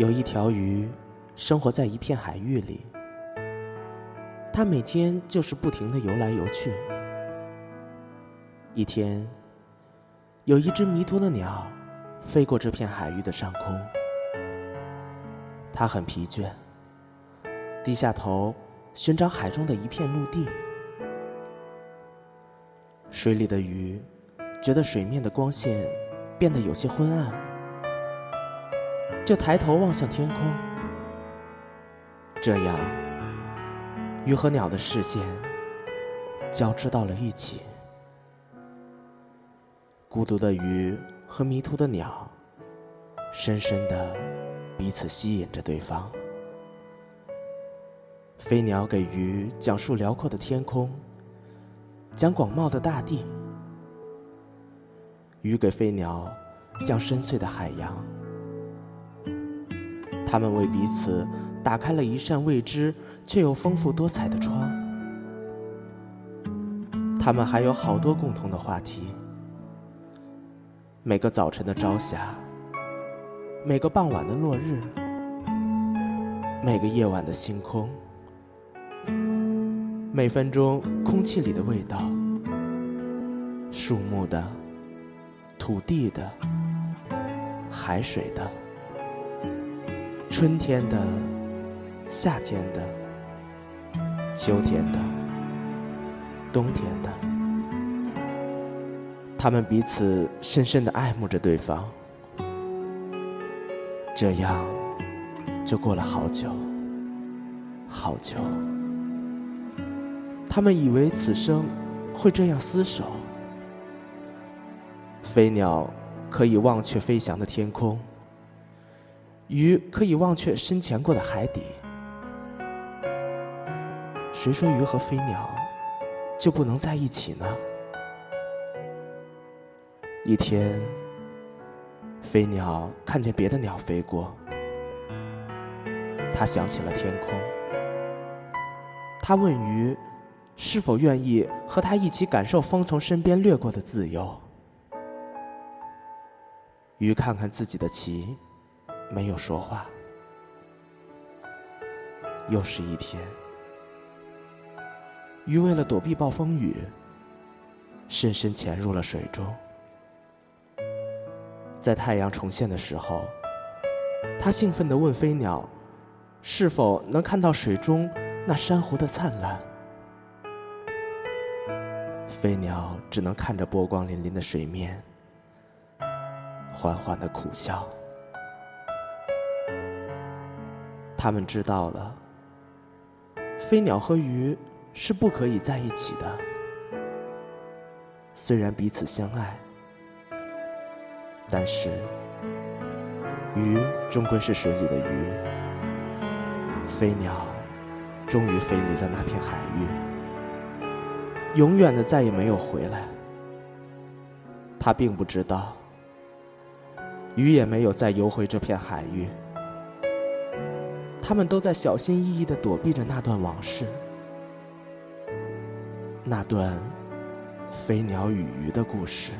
有一条鱼，生活在一片海域里。它每天就是不停的游来游去。一天，有一只迷途的鸟飞过这片海域的上空，它很疲倦，低下头寻找海中的一片陆地。水里的鱼觉得水面的光线变得有些昏暗。就抬头望向天空，这样，鱼和鸟的视线交织到了一起。孤独的鱼和迷途的鸟，深深的彼此吸引着对方。飞鸟给鱼讲述辽阔的天空，讲广袤的大地；鱼给飞鸟讲深邃的海洋。他们为彼此打开了一扇未知却又丰富多彩的窗。他们还有好多共同的话题。每个早晨的朝霞，每个傍晚的落日，每个夜晚的星空，每分钟空气里的味道，树木的，土地的，海水的。春天的，夏天的，秋天的，冬天的，他们彼此深深的爱慕着对方，这样就过了好久，好久。他们以为此生会这样厮守。飞鸟可以忘却飞翔的天空。鱼可以忘却深潜过的海底，谁说鱼和飞鸟就不能在一起呢？一天，飞鸟看见别的鸟飞过，它想起了天空。它问鱼，是否愿意和它一起感受风从身边掠过的自由？鱼看看自己的鳍。没有说话。又是一天，鱼为了躲避暴风雨，深深潜入了水中。在太阳重现的时候，他兴奋地问飞鸟：“是否能看到水中那珊瑚的灿烂？”飞鸟只能看着波光粼粼的水面，缓缓地苦笑。他们知道了，飞鸟和鱼是不可以在一起的。虽然彼此相爱，但是鱼终归是水里的鱼，飞鸟终于飞离了那片海域，永远的再也没有回来。他并不知道，鱼也没有再游回这片海域。他们都在小心翼翼的躲避着那段往事，那段飞鸟与鱼的故事。